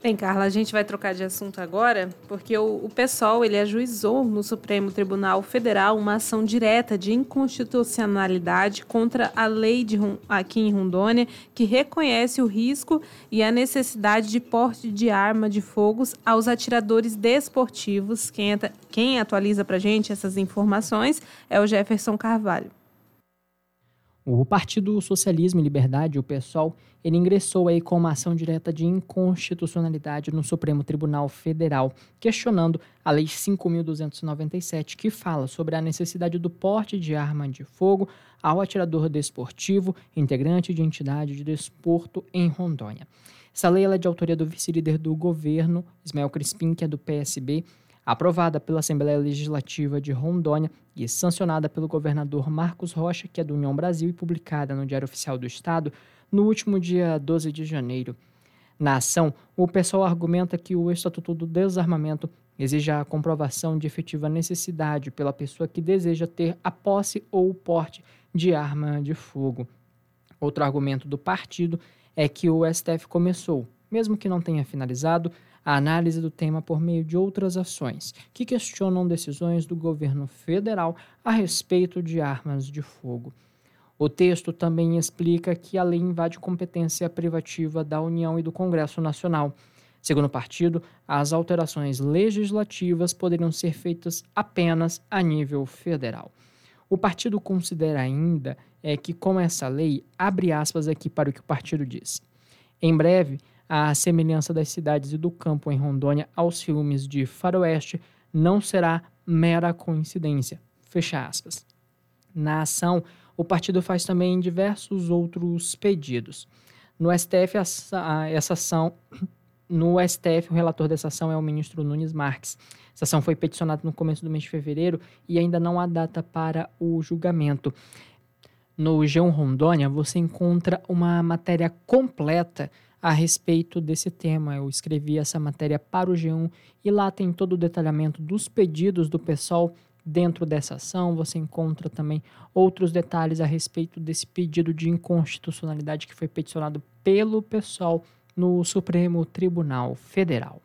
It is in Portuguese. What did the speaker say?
Bem, Carla, a gente vai trocar de assunto agora, porque o, o PSOL ele ajuizou no Supremo Tribunal Federal uma ação direta de inconstitucionalidade contra a lei de, aqui em Rondônia, que reconhece o risco e a necessidade de porte de arma de fogo aos atiradores desportivos. Quem, quem atualiza para gente essas informações é o Jefferson Carvalho. O Partido Socialismo e Liberdade, o PSOL, ele ingressou aí com uma ação direta de inconstitucionalidade no Supremo Tribunal Federal, questionando a Lei 5.297, que fala sobre a necessidade do porte de arma de fogo ao atirador desportivo, integrante de entidade de desporto em Rondônia. Essa lei é de autoria do vice-líder do governo, Ismael Crispim, que é do PSB, aprovada pela Assembleia Legislativa de Rondônia e sancionada pelo governador Marcos Rocha, que é do União Brasil, e publicada no Diário Oficial do Estado no último dia 12 de janeiro. Na ação, o pessoal argumenta que o Estatuto do Desarmamento exige a comprovação de efetiva necessidade pela pessoa que deseja ter a posse ou o porte de arma de fogo. Outro argumento do partido é que o STF começou, mesmo que não tenha finalizado, a análise do tema por meio de outras ações que questionam decisões do governo federal a respeito de armas de fogo. O texto também explica que a lei invade competência privativa da União e do Congresso Nacional. Segundo o partido, as alterações legislativas poderiam ser feitas apenas a nível federal. O partido considera ainda é que, com essa lei, abre aspas aqui para o que o partido diz. Em breve, a semelhança das cidades e do campo em Rondônia aos filmes de faroeste não será mera coincidência. Fecha aspas. Na ação, o partido faz também diversos outros pedidos. No STF, essa, ação, no STF, o relator dessa ação é o ministro Nunes Marques. Essa ação foi peticionada no começo do mês de fevereiro e ainda não há data para o julgamento. No G1 Rondônia, você encontra uma matéria completa a respeito desse tema. Eu escrevi essa matéria para o G1 e lá tem todo o detalhamento dos pedidos do pessoal dentro dessa ação. Você encontra também outros detalhes a respeito desse pedido de inconstitucionalidade que foi peticionado pelo pessoal no Supremo Tribunal Federal.